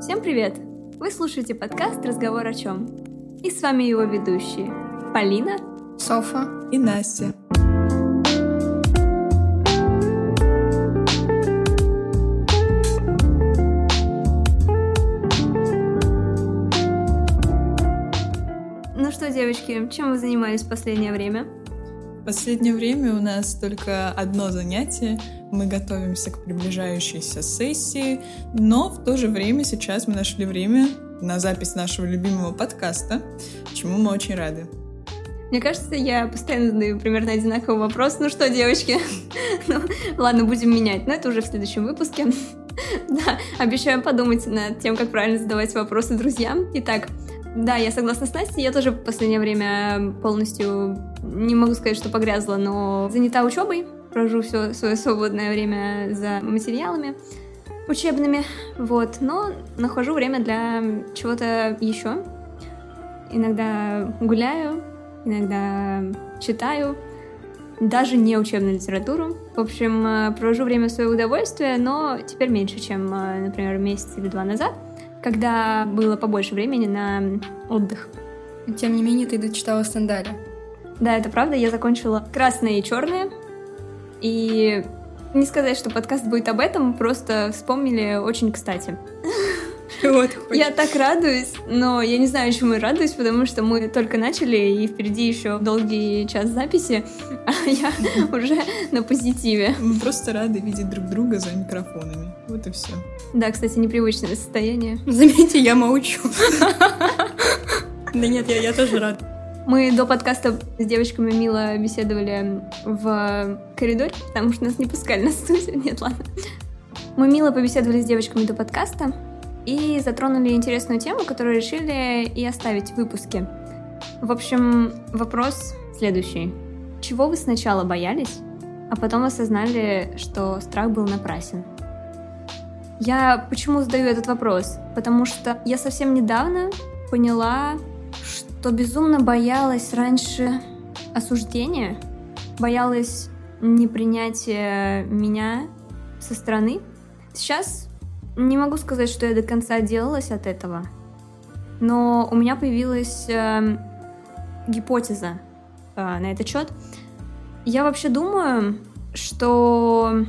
Всем привет! Вы слушаете подкаст «Разговор о чем?» И с вами его ведущие Полина, Софа и Настя. Ну что, девочки, чем вы занимались в последнее время? Последнее время у нас только одно занятие. Мы готовимся к приближающейся сессии, но в то же время сейчас мы нашли время на запись нашего любимого подкаста, чему мы очень рады. Мне кажется, я постоянно задаю примерно одинаковый вопрос. Ну что, девочки? ну, ладно, будем менять, но это уже в следующем выпуске. да, обещаем подумать над тем, как правильно задавать вопросы друзьям. Итак, да, я согласна с Настей. Я тоже в последнее время полностью, не могу сказать, что погрязла, но занята учебой. Провожу все свое свободное время за материалами учебными. Вот, но нахожу время для чего-то еще. Иногда гуляю, иногда читаю, даже не учебную литературу. В общем, э, провожу время в свое удовольствие, но теперь меньше, чем, э, например, месяц или два назад когда было побольше времени на отдых. Тем не менее, ты дочитала Стендаля. Да, это правда. Я закончила «Красное и черное». И не сказать, что подкаст будет об этом, просто вспомнили очень кстати. Вот, я так радуюсь, но я не знаю, чему я радуюсь, потому что мы только начали, и впереди еще долгий час записи, а я уже на позитиве. Мы просто рады видеть друг друга за микрофонами. Вот и все. Да, кстати, непривычное состояние. Заметьте, я молчу. Да нет, я, я тоже рад. Мы до подкаста с девочками мило беседовали в коридоре, потому что нас не пускали на студию. Нет, ладно. Мы мило побеседовали с девочками до подкаста и затронули интересную тему, которую решили и оставить в выпуске. В общем, вопрос следующий. Чего вы сначала боялись, а потом осознали, что страх был напрасен? Я почему задаю этот вопрос? Потому что я совсем недавно поняла, что безумно боялась раньше осуждения, боялась непринятия меня со стороны. Сейчас не могу сказать, что я до конца отделалась от этого, но у меня появилась э, гипотеза э, на этот счет. Я вообще думаю, что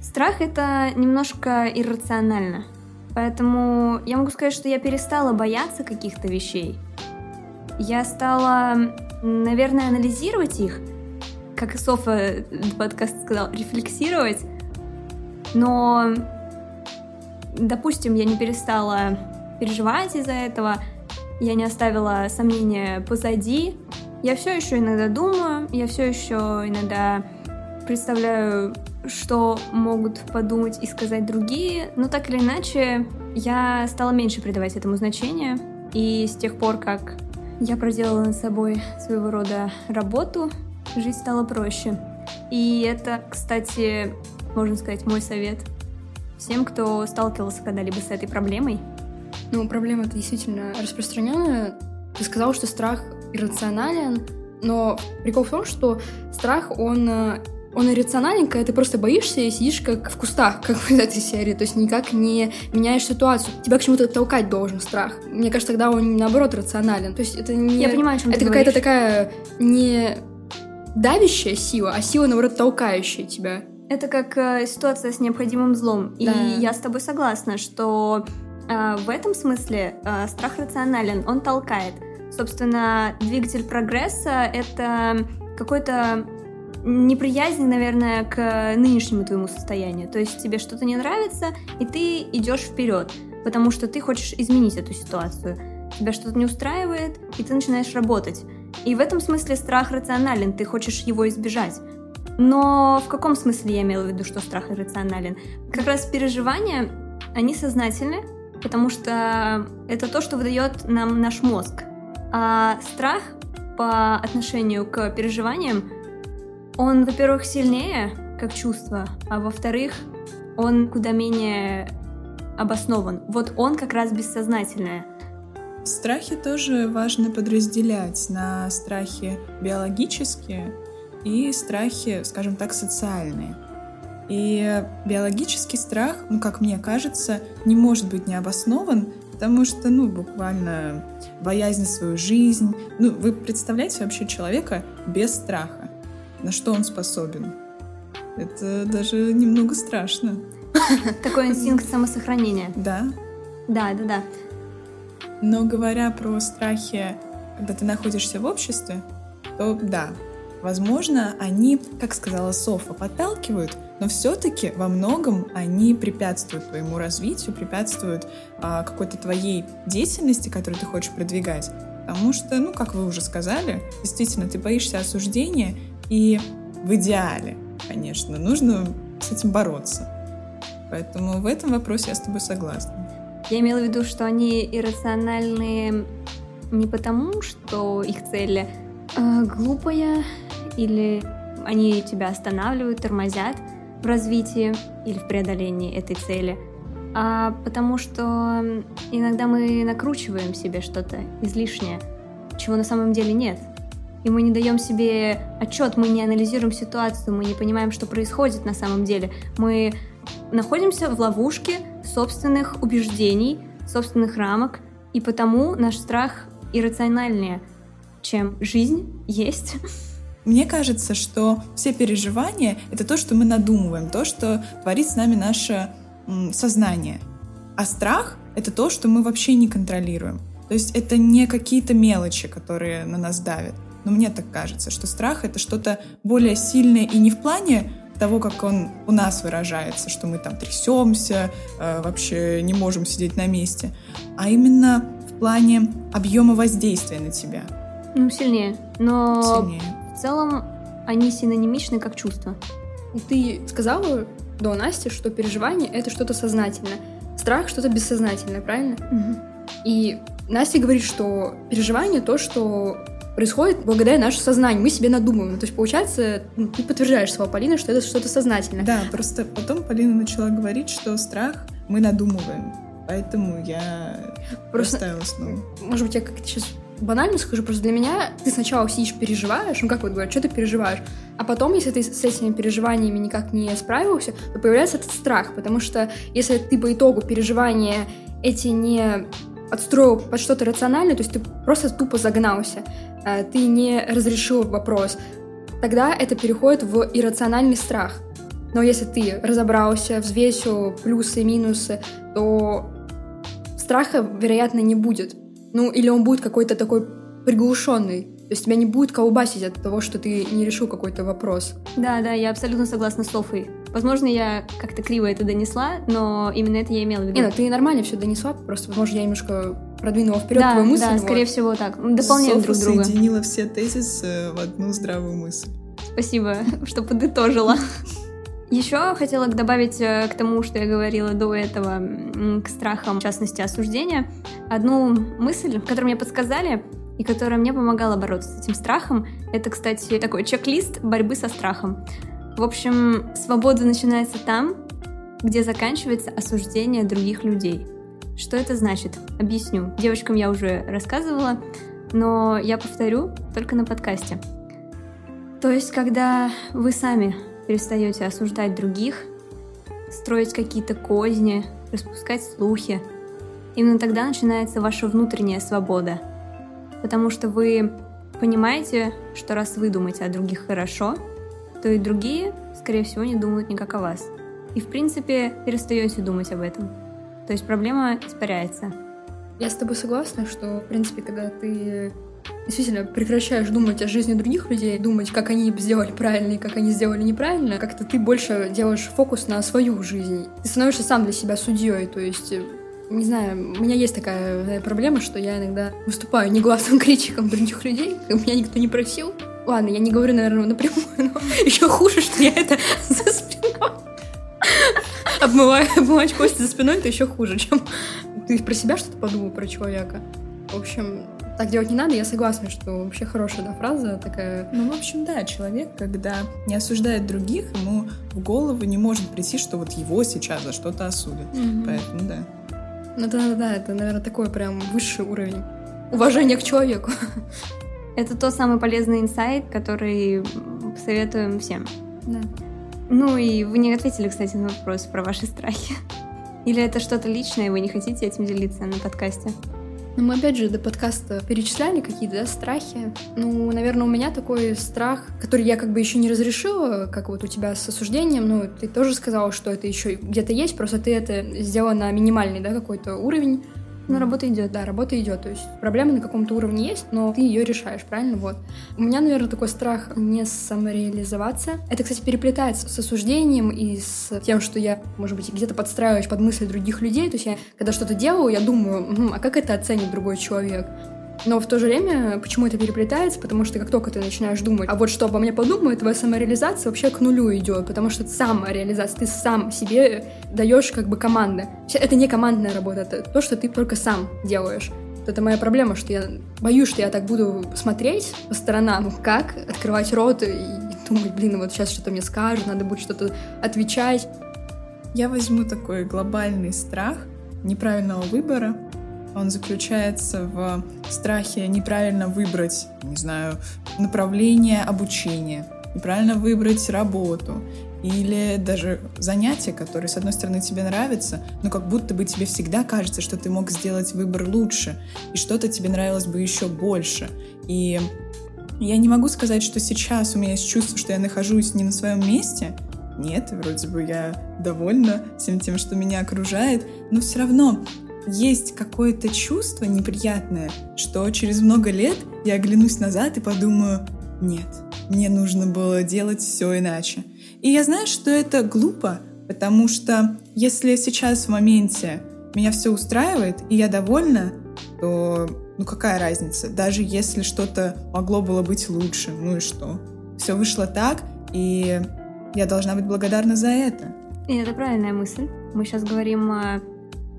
страх это немножко иррационально. Поэтому я могу сказать, что я перестала бояться каких-то вещей я стала, наверное, анализировать их, как и Софа подкаст сказал, рефлексировать. Но, допустим, я не перестала переживать из-за этого, я не оставила сомнения позади. Я все еще иногда думаю, я все еще иногда представляю, что могут подумать и сказать другие, но так или иначе я стала меньше придавать этому значения. И с тех пор, как я проделала над собой своего рода работу, жизнь стала проще. И это, кстати, можно сказать, мой совет всем, кто сталкивался когда-либо с этой проблемой. Ну, проблема это действительно распространенная. Ты сказал, что страх иррационален, но прикол в том, что страх, он э, он иррационален, когда ты просто боишься и сидишь как в кустах, как в этой серии, то есть никак не меняешь ситуацию. Тебя к чему-то толкать должен страх. Мне кажется, тогда он наоборот рационален. То есть это не... Я понимаю, о чем Это какая-то такая не давящая сила, а сила, наоборот, толкающая тебя. Это как э, ситуация с необходимым злом. Да. И я с тобой согласна, что э, в этом смысле э, страх рационален, он толкает. Собственно, двигатель прогресса — это какой-то неприязнь, наверное, к нынешнему твоему состоянию. То есть тебе что-то не нравится, и ты идешь вперед, потому что ты хочешь изменить эту ситуацию. Тебя что-то не устраивает, и ты начинаешь работать. И в этом смысле страх рационален, ты хочешь его избежать. Но в каком смысле я имела в виду, что страх иррационален? Как раз переживания, они сознательны, потому что это то, что выдает нам наш мозг. А страх по отношению к переживаниям он, во-первых, сильнее как чувство, а во-вторых, он куда менее обоснован. Вот он как раз бессознательное. Страхи тоже важно подразделять на страхи биологические и страхи, скажем так, социальные. И биологический страх, ну, как мне кажется, не может быть необоснован, потому что, ну, буквально боязнь за свою жизнь. Ну, вы представляете вообще человека без страха? На что он способен? Это даже немного страшно. Такой инстинкт самосохранения. Да. Да, да, да. Но говоря про страхи, когда ты находишься в обществе, то да, возможно, они, как сказала Софа, подталкивают, но все-таки во многом они препятствуют твоему развитию, препятствуют а, какой-то твоей деятельности, которую ты хочешь продвигать. Потому что, ну, как вы уже сказали, действительно, ты боишься осуждения, и в идеале, конечно, нужно с этим бороться. Поэтому в этом вопросе я с тобой согласна. Я имела в виду, что они иррациональные не потому, что их цель э, глупая или они тебя останавливают, тормозят в развитии или в преодолении этой цели, а потому что иногда мы накручиваем себе что-то излишнее, чего на самом деле нет. И мы не даем себе отчет, мы не анализируем ситуацию, мы не понимаем, что происходит на самом деле. Мы находимся в ловушке собственных убеждений, собственных рамок, и потому наш страх иррациональнее, чем жизнь есть. Мне кажется, что все переживания — это то, что мы надумываем, то, что творит с нами наше сознание. А страх — это то, что мы вообще не контролируем. То есть это не какие-то мелочи, которые на нас давят. Но мне так кажется, что страх — это что-то более сильное и не в плане того, как он у нас выражается, что мы там трясемся, э, вообще не можем сидеть на месте, а именно в плане объема воздействия на тебя. Ну, сильнее. Но Сильнее. В целом они синонимичны как чувства. Ты сказала до Насти, что переживание — это что-то сознательное. Страх — что-то бессознательное, правильно? И Настя говорит, что переживание — то, что происходит благодаря нашему сознанию. Мы себе надумываем. То есть, получается, ну, ты подтверждаешь слова Полины, что это что-то сознательное. Да, просто потом Полина начала говорить, что страх мы надумываем. Поэтому я Просто- поставила снова. Может быть, я как-то сейчас банально скажу, просто для меня ты сначала сидишь, переживаешь, ну как вот говорят, что ты переживаешь, а потом, если ты с этими переживаниями никак не справился, то появляется этот страх, потому что если ты по итогу переживания эти не подстроил под что-то рациональное, то есть ты просто тупо загнался, э, ты не разрешил вопрос, тогда это переходит в иррациональный страх. Но если ты разобрался, взвесил плюсы и минусы, то страха, вероятно, не будет. Ну, или он будет какой-то такой приглушенный. То есть тебя не будет колбасить от того, что ты не решил какой-то вопрос. Да, да, я абсолютно согласна с Софой. Возможно, я как-то криво это донесла, но именно это я имела в виду. Не, ну ты нормально все донесла, просто, возможно, я немножко продвинула вперед да, твою мысль. да, вот. скорее всего так. Дополняем Софа друг друга. соединила все тезисы в одну здравую мысль. Спасибо, что подытожила. Еще хотела добавить э, к тому, что я говорила до этого, к страхам, в частности, осуждения, одну мысль, которую мне подсказали, и которая мне помогала бороться с этим страхом. Это, кстати, такой чек-лист борьбы со страхом. В общем, свобода начинается там, где заканчивается осуждение других людей. Что это значит? Объясню. Девочкам я уже рассказывала, но я повторю только на подкасте. То есть, когда вы сами перестаете осуждать других, строить какие-то козни, распускать слухи, именно тогда начинается ваша внутренняя свобода. Потому что вы понимаете, что раз вы думаете о других хорошо, то и другие, скорее всего, не думают никак о вас. И, в принципе, перестаете думать об этом. То есть проблема испаряется. Я с тобой согласна, что, в принципе, когда ты действительно прекращаешь думать о жизни других людей, думать, как они сделали правильно и как они сделали неправильно, как-то ты больше делаешь фокус на свою жизнь. Ты становишься сам для себя судьей, то есть э, не знаю, у меня есть такая э, проблема, что я иногда выступаю негласным критиком других людей, и меня никто не просил. Ладно, я не говорю, наверное, напрямую, но еще хуже, что я это за спиной. Обмываю, обмывать кости за спиной, это еще хуже, чем ты про себя что-то подумал, про человека. В общем, так делать не надо, я согласна, что вообще хорошая да, фраза такая. Ну, в общем, да, человек, когда не осуждает других, ему в голову не может прийти, что вот его сейчас за что-то осудят. Поэтому да. Ну да, да, да, это, наверное, такой прям высший уровень уважения к человеку. Это тот самый полезный инсайт, который советуем всем. Да. Ну и вы не ответили, кстати, на вопрос про ваши страхи. Или это что-то личное, и вы не хотите этим делиться на подкасте? Ну, мы опять же до подкаста перечисляли какие-то да, страхи. Ну, наверное, у меня такой страх, который я как бы еще не разрешила, как вот у тебя с осуждением. Ну, ты тоже сказала, что это еще где-то есть, просто ты это сделала на минимальный, да, какой-то уровень. Но работа идет. Да, работа идет. То есть проблема на каком-то уровне есть, но ты ее решаешь, правильно? Вот. У меня, наверное, такой страх не самореализоваться. Это, кстати, переплетается с осуждением и с тем, что я, может быть, где-то подстраиваюсь под мысли других людей. То есть я, когда что-то делаю, я думаю, а как это оценит другой человек? Но в то же время, почему это переплетается? Потому что как только ты начинаешь думать, а вот что обо мне подумают, твоя самореализация вообще к нулю идет, потому что самореализация, ты сам себе даешь как бы команды. Это не командная работа, это то, что ты только сам делаешь. Это моя проблема, что я боюсь, что я так буду смотреть по сторонам, как открывать рот и думать, блин, вот сейчас что-то мне скажут, надо будет что-то отвечать. Я возьму такой глобальный страх неправильного выбора, он заключается в страхе неправильно выбрать, не знаю, направление обучения, неправильно выбрать работу или даже занятие, которое, с одной стороны, тебе нравится, но как будто бы тебе всегда кажется, что ты мог сделать выбор лучше, и что-то тебе нравилось бы еще больше. И я не могу сказать, что сейчас у меня есть чувство, что я нахожусь не на своем месте. Нет, вроде бы я довольна всем тем, что меня окружает, но все равно есть какое-то чувство неприятное, что через много лет я оглянусь назад и подумаю, нет, мне нужно было делать все иначе. И я знаю, что это глупо, потому что если сейчас в моменте меня все устраивает и я довольна, то ну какая разница? Даже если что-то могло было быть лучше, ну и что? Все вышло так, и я должна быть благодарна за это. И это правильная мысль. Мы сейчас говорим о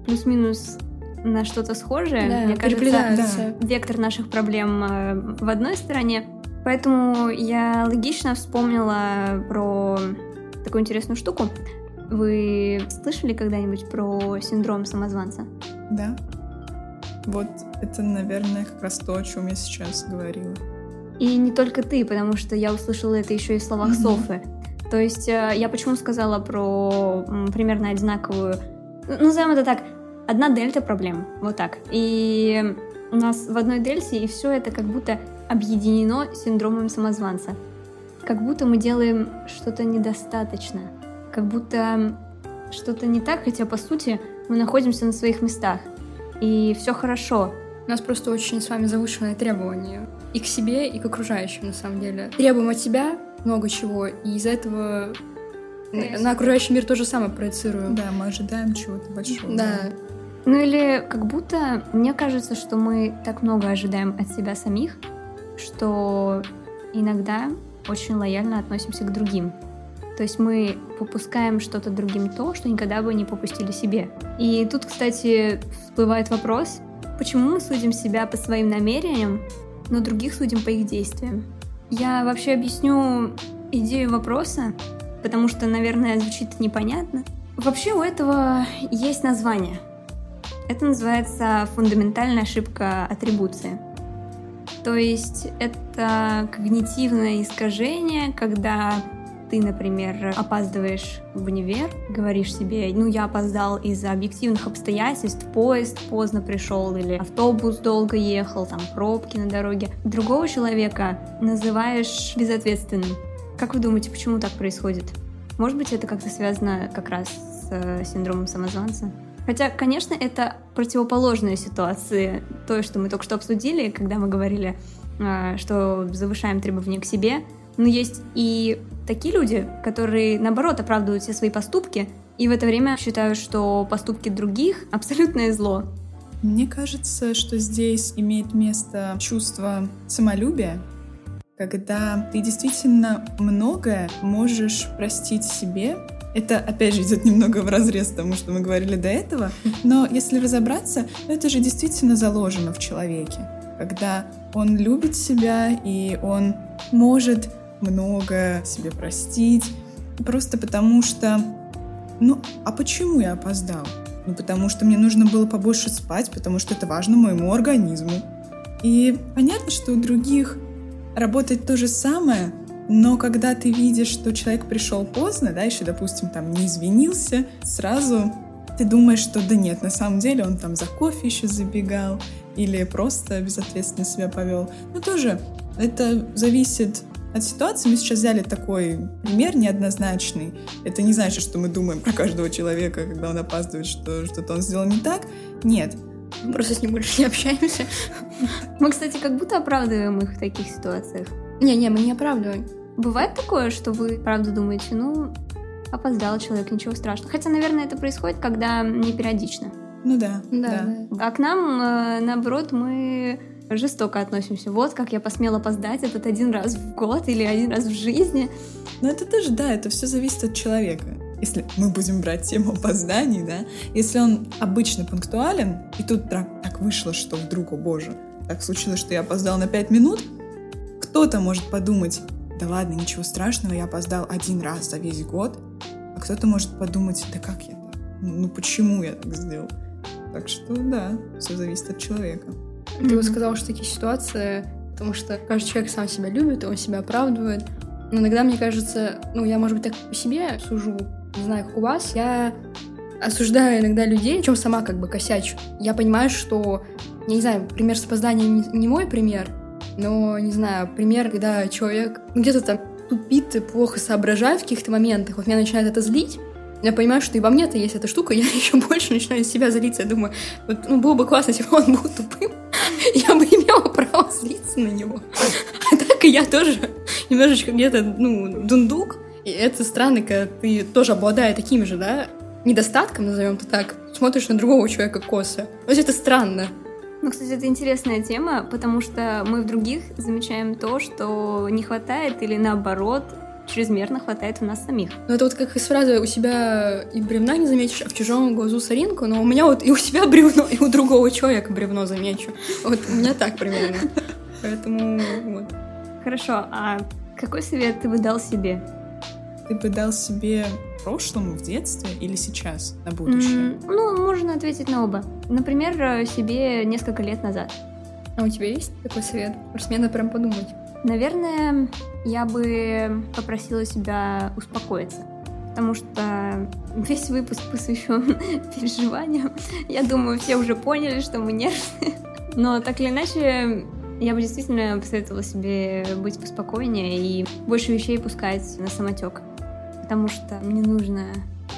плюс-минус на что-то схожее. Да, Мне кажется, да. вектор наших проблем э, в одной стороне. Поэтому я логично вспомнила про такую интересную штуку. Вы слышали когда-нибудь про синдром самозванца? Да. Вот это, наверное, как раз то, о чем я сейчас говорила. И не только ты, потому что я услышала это еще и в словах mm-hmm. Софы. То есть э, я почему сказала про примерно одинаковую, ну, назовем это так, одна дельта проблем. Вот так. И у нас в одной дельте, и все это как будто объединено синдромом самозванца. Как будто мы делаем что-то недостаточно. Как будто что-то не так, хотя по сути мы находимся на своих местах. И все хорошо. У нас просто очень с вами завышенные требования. И к себе, и к окружающим, на самом деле. Требуем от тебя много чего, и из-за этого на, на окружающий мир то же самое проецируем. Да, мы ожидаем чего-то большого. Да. да. Ну или как будто мне кажется, что мы так много ожидаем от себя самих, что иногда очень лояльно относимся к другим. То есть мы попускаем что-то другим то, что никогда бы не попустили себе. И тут, кстати, всплывает вопрос, почему мы судим себя по своим намерениям, но других судим по их действиям. Я вообще объясню идею вопроса, потому что, наверное, звучит непонятно. Вообще у этого есть название — это называется фундаментальная ошибка атрибуции. То есть это когнитивное искажение, когда ты, например, опаздываешь в универ, говоришь себе, ну, я опоздал из-за объективных обстоятельств, поезд поздно пришел или автобус долго ехал, там пробки на дороге. Другого человека называешь безответственным. Как вы думаете, почему так происходит? Может быть, это как-то связано как раз с э, синдромом самозванца? Хотя, конечно, это противоположные ситуации той, что мы только что обсудили, когда мы говорили, а, что завышаем требования к себе. Но есть и такие люди, которые, наоборот, оправдывают все свои поступки, и в это время считают, что поступки других — абсолютное зло. Мне кажется, что здесь имеет место чувство самолюбия, когда ты действительно многое можешь простить себе это, опять же, идет немного в разрез тому, что мы говорили до этого, но если разобраться, это же действительно заложено в человеке, когда он любит себя и он может много себе простить, просто потому что, ну, а почему я опоздал? Ну, потому что мне нужно было побольше спать, потому что это важно моему организму. И понятно, что у других работает то же самое, Но когда ты видишь, что человек пришел поздно, да, еще, допустим, там не извинился, сразу ты думаешь, что да нет, на самом деле он там за кофе еще забегал или просто безответственно себя повел. Но тоже это зависит от ситуации. Мы сейчас взяли такой пример неоднозначный. Это не значит, что мы думаем про каждого человека, когда он опаздывает, что что-то он сделал не так. Нет. Мы просто с ним больше не общаемся. Мы, кстати, как будто оправдываем их в таких ситуациях. Не-не, мы не оправдываем. Бывает такое, что вы правда думаете, ну, опоздал человек, ничего страшного. Хотя, наверное, это происходит, когда не периодично. Ну да, Да, да. А к нам, э, наоборот, мы жестоко относимся. Вот как я посмела опоздать этот один раз в год или один раз в жизни. Но это тоже, да, это все зависит от человека. Если мы будем брать тему опозданий, да, если он обычно пунктуален, и тут так, так вышло, что вдруг, о боже, так случилось, что я опоздал на пять минут, кто-то может подумать, да ладно, ничего страшного, я опоздал один раз за весь год, а кто-то может подумать, да как я так? Ну почему я так сделал? Так что да, все зависит от человека. Ты вот сказал, что такие ситуации, потому что каждый человек сам себя любит, он себя оправдывает. Но иногда, мне кажется, ну, я, может быть, так по себе сужу, не знаю, как у вас, я осуждаю иногда людей, чем сама как бы косячу. Я понимаю, что, я не знаю, пример с опозданием не, не мой пример, но, не знаю, пример, когда человек где-то там тупит и плохо соображает в каких-то моментах, вот меня начинает это злить, я понимаю, что и во мне-то есть эта штука, я еще больше начинаю себя злиться. Я думаю, вот, ну, было бы классно, если бы он был тупым, я бы имела право злиться на него. А так и я тоже немножечко где-то, ну, дундук. И это странно, когда ты тоже обладая таким же, да, недостатком, назовем это так, смотришь на другого человека косо. Вот это странно. Ну, кстати, это интересная тема, потому что мы в других замечаем то, что не хватает или наоборот чрезмерно хватает у нас самих. Ну, это вот как из фразы «у себя и бревна не заметишь, а в чужом глазу соринку», но у меня вот и у себя бревно, и у другого человека бревно замечу. Вот у меня так примерно. Поэтому вот. Хорошо, а какой совет ты бы дал себе? Ты бы дал себе прошлому, в детстве или сейчас, на будущее? М, Ну, можно ответить на оба. Например, э, себе несколько лет назад. А у тебя есть такой совет? Просто мне надо прям подумать. Наверное, я бы попросила себя успокоиться. Потому что весь выпуск посвящен переживаниям. Я думаю, все уже поняли, что мы нервные. Но так или иначе, я бы действительно посоветовала себе быть поспокойнее и больше вещей пускать на самотек. Потому что мне нужно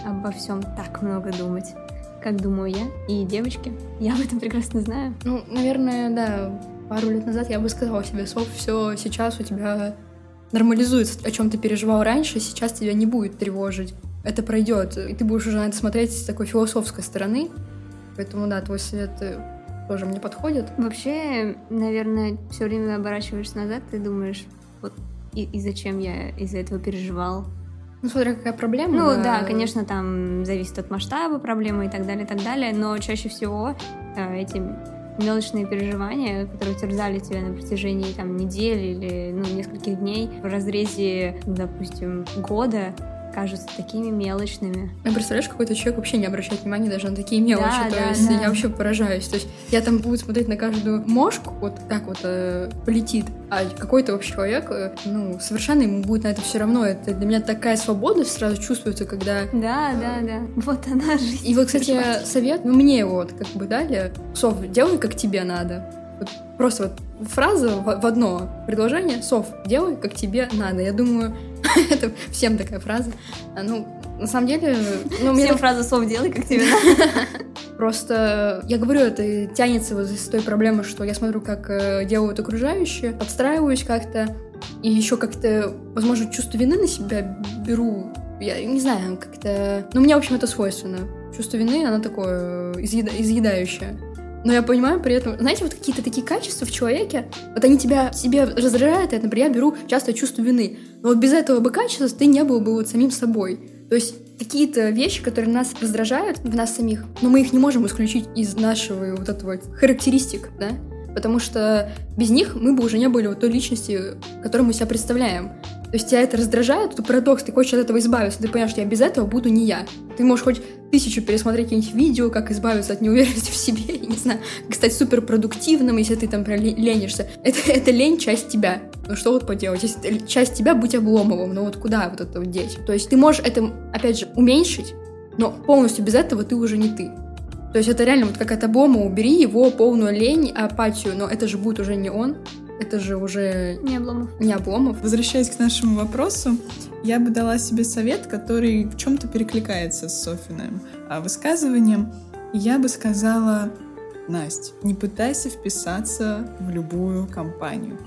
обо всем так много думать, как думаю я и девочки. Я об этом прекрасно знаю. Ну, наверное, да, пару лет назад я бы сказала себе, Соф, все сейчас у тебя нормализуется, о чем ты переживал раньше, сейчас тебя не будет тревожить. Это пройдет, и ты будешь уже на это смотреть с такой философской стороны. Поэтому, да, твой совет э, тоже мне подходит. Вообще, наверное, все время оборачиваешься назад и думаешь, вот и, и зачем я из-за этого переживал. Ну, смотря какая проблема. Ну да, конечно, там зависит от масштаба проблемы и так далее, и так далее, но чаще всего э, эти мелочные переживания, которые терзали тебя на протяжении там недели или ну, нескольких дней в разрезе, допустим, года, кажутся такими мелочными. Ну, представляешь, какой-то человек вообще не обращает внимания даже на такие мелочи. Да, то да, есть да. я вообще поражаюсь. То есть я там буду смотреть на каждую мошку, вот так вот э, полетит, а какой-то вообще человек, э, ну, совершенно ему будет на это все равно. Это для меня такая свобода сразу чувствуется, когда Да, да, да. Вот она жизнь. И вот, кстати, совет, ну, мне его вот как бы дали. Сов, делай, как тебе надо. Вот просто вот фраза в, в одно предложение. Сов, делай, как тебе надо. Я думаю, это всем такая фраза. А, Ну, на самом деле, ну, мне Всем фраза «Сов, делай, как тебе надо». Просто, я говорю, это тянется вот из той проблемы, что я смотрю, как э, делают окружающие, подстраиваюсь как-то, и еще как-то, возможно, чувство вины на себя беру. Я не знаю, как-то... Ну, у меня, в общем, это свойственно. Чувство вины, оно такое э, изъеда- изъедающее. Но я понимаю при этом, знаете, вот какие-то такие качества в человеке, вот они тебя себе раздражают, и, например, я беру часто чувство вины. Но вот без этого бы качества ты не был бы вот самим собой. То есть какие-то вещи, которые нас раздражают в нас самих, но мы их не можем исключить из нашего вот этого характеристик, да? Потому что без них мы бы уже не были вот той личности, которую мы себя представляем. То есть тебя это раздражает, это парадокс, ты хочешь от этого избавиться, ты понимаешь, что я без этого буду не я. Ты можешь хоть тысячу пересмотреть какие-нибудь видео, как избавиться от неуверенности в себе, я не знаю, как стать суперпродуктивным, если ты там ленишься. Это, это лень часть тебя. ну что вот поделать? Если часть тебя быть Обломовым, ну вот куда вот это вот деть? То есть ты можешь это, опять же, уменьшить, но полностью без этого ты уже не ты. То есть это реально вот как от Обломова, убери его полную лень, апатию, но это же будет уже не он, это же уже... Не Обломов. Не Обломов. Возвращаясь к нашему вопросу, я бы дала себе совет, который в чем-то перекликается с Софиным а, высказыванием. Я бы сказала, Настя, не пытайся вписаться в любую компанию.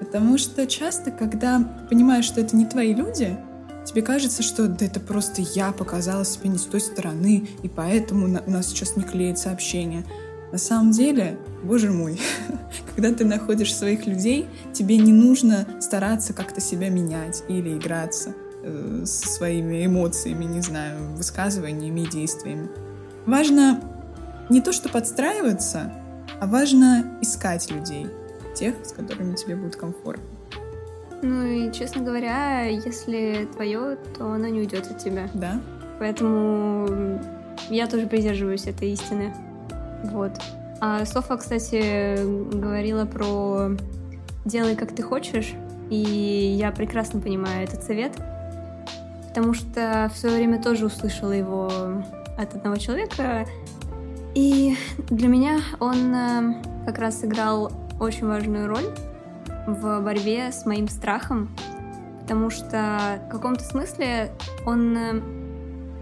Потому что часто, когда понимаешь, что это не твои люди, тебе кажется, что да это просто я показала себе не с той стороны, и поэтому у нас сейчас не клеится общение. На самом деле, боже мой, когда ты находишь своих людей, тебе не нужно стараться как-то себя менять или играться э, со своими эмоциями, не знаю, высказываниями и действиями. Важно не то, что подстраиваться, а важно искать людей, тех, с которыми тебе будет комфортно. Ну и, честно говоря, если твое, то оно не уйдет от тебя. Да. Поэтому я тоже придерживаюсь этой истины. Вот. А Софа, кстати, говорила про «делай, как ты хочешь», и я прекрасно понимаю этот совет, потому что в свое время тоже услышала его от одного человека, и для меня он э, как раз сыграл очень важную роль в борьбе с моим страхом, потому что в каком-то смысле он э,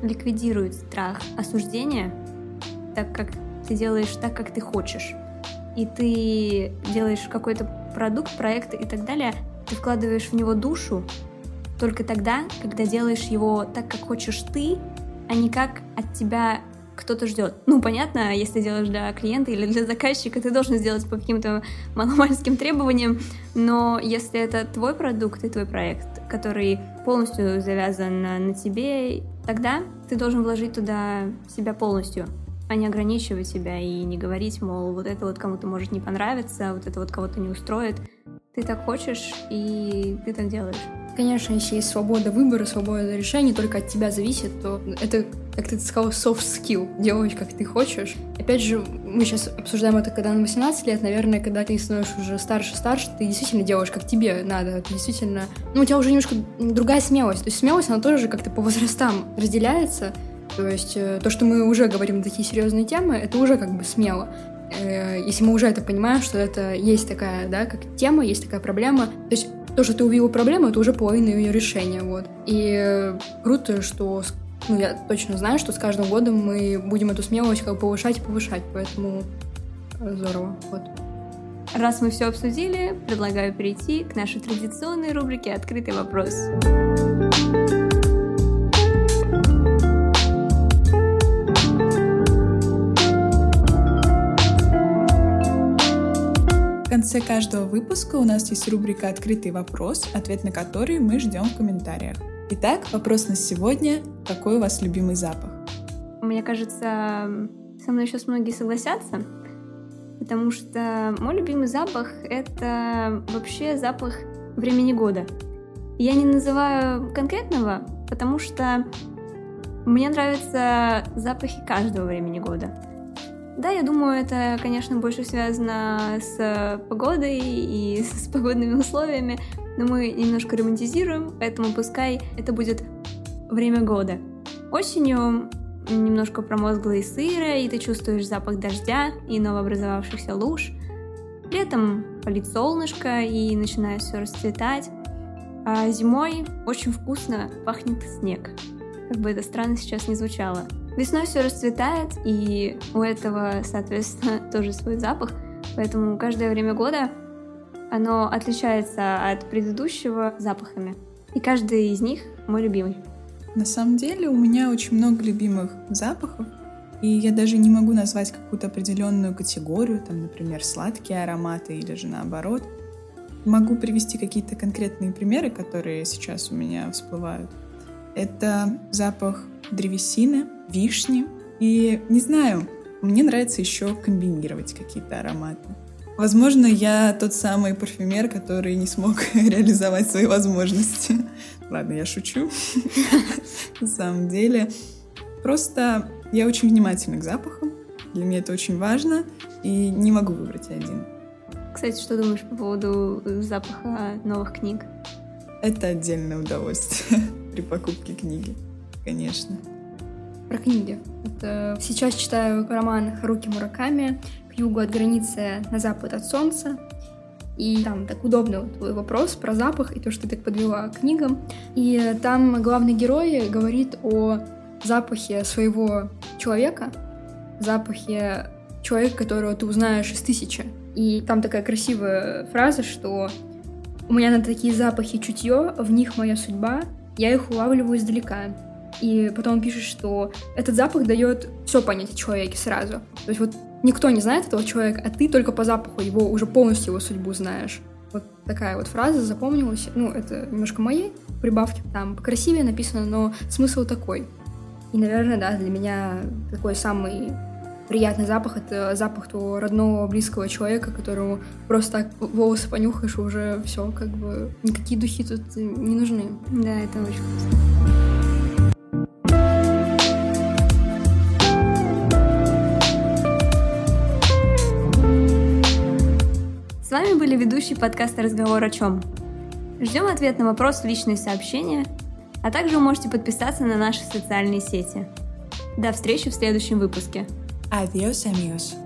ликвидирует страх осуждения, так как ты делаешь так, как ты хочешь, и ты делаешь какой-то продукт, проект и так далее, ты вкладываешь в него душу только тогда, когда делаешь его так, как хочешь ты, а не как от тебя кто-то ждет. Ну, понятно, если делаешь для клиента или для заказчика, ты должен сделать по каким-то маломальским требованиям, но если это твой продукт и твой проект, который полностью завязан на тебе, тогда ты должен вложить туда себя полностью а не ограничивать себя и не говорить, мол, вот это вот кому-то может не понравиться, вот это вот кого-то не устроит. Ты так хочешь, и ты так делаешь. Конечно, если есть свобода выбора, свобода решения, только от тебя зависит, то это, как ты сказал, soft skill, делать как ты хочешь. Опять же, мы сейчас обсуждаем это, когда на 18 лет, наверное, когда ты становишься уже старше-старше, ты действительно делаешь, как тебе надо, ты действительно... Ну, у тебя уже немножко другая смелость. То есть смелость, она тоже как-то по возрастам разделяется, то есть э, то, что мы уже говорим на такие серьезные темы, это уже как бы смело. Э, если мы уже это понимаем, что это есть такая, да, как тема, есть такая проблема. То есть то, что ты увидел проблему, это уже половина ее решения, вот. И круто, что ну, я точно знаю, что с каждым годом мы будем эту смелость как повышать и повышать, поэтому здорово, вот. Раз мы все обсудили, предлагаю перейти к нашей традиционной рубрике «Открытый вопрос». Конце каждого выпуска у нас есть рубрика «Открытый вопрос», ответ на который мы ждем в комментариях. Итак, вопрос на сегодня. Какой у вас любимый запах? Мне кажется, со мной сейчас многие согласятся, потому что мой любимый запах — это вообще запах времени года. Я не называю конкретного, потому что мне нравятся запахи каждого времени года. Да, я думаю, это, конечно, больше связано с погодой и с погодными условиями, но мы немножко романтизируем, поэтому пускай это будет время года. Осенью немножко промозгло и сыро, и ты чувствуешь запах дождя и новообразовавшихся луж. Летом палит солнышко и начинает все расцветать. А зимой очень вкусно пахнет снег. Как бы это странно сейчас не звучало. Весной все расцветает, и у этого, соответственно, тоже свой запах. Поэтому каждое время года оно отличается от предыдущего запахами. И каждый из них мой любимый. На самом деле у меня очень много любимых запахов, и я даже не могу назвать какую-то определенную категорию, там, например, сладкие ароматы или же наоборот. Могу привести какие-то конкретные примеры, которые сейчас у меня всплывают. Это запах древесины, вишни. И не знаю, мне нравится еще комбинировать какие-то ароматы. Возможно, я тот самый парфюмер, который не смог реализовать свои возможности. Ладно, я шучу. На самом деле. Просто я очень внимательна к запахам. Для меня это очень важно. И не могу выбрать один. Кстати, что думаешь по поводу запаха новых книг? Это отдельное удовольствие при покупке книги, конечно. Про книги. Это сейчас читаю роман Харуки Мураками «К югу от границы, на запад от солнца». И там так удобный вот твой вопрос про запах и то, что ты так подвела к книгам. И там главный герой говорит о запахе своего человека, запахе человека, которого ты узнаешь из тысячи. И там такая красивая фраза, что у меня на такие запахи чутье, в них моя судьба, я их улавливаю издалека. И потом он пишет, что этот запах дает все понять о человеке сразу. То есть вот никто не знает этого человека, а ты только по запаху его уже полностью его судьбу знаешь. Вот такая вот фраза запомнилась. Ну, это немножко моей прибавки. Там покрасивее написано, но смысл такой. И, наверное, да, для меня такой самый приятный запах — это запах твоего родного, близкого человека, которому просто так волосы понюхаешь, уже все, как бы никакие духи тут не нужны. Да, это очень вкусно. Вами были ведущие подкаста «Разговор о чем?». Ждем ответ на вопрос в личные сообщения, а также вы можете подписаться на наши социальные сети. До встречи в следующем выпуске. Adiós amigos.